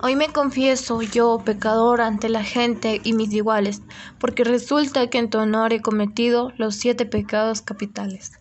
Hoy me confieso yo, pecador, ante la gente y mis iguales, porque resulta que en tu honor he cometido los siete pecados capitales.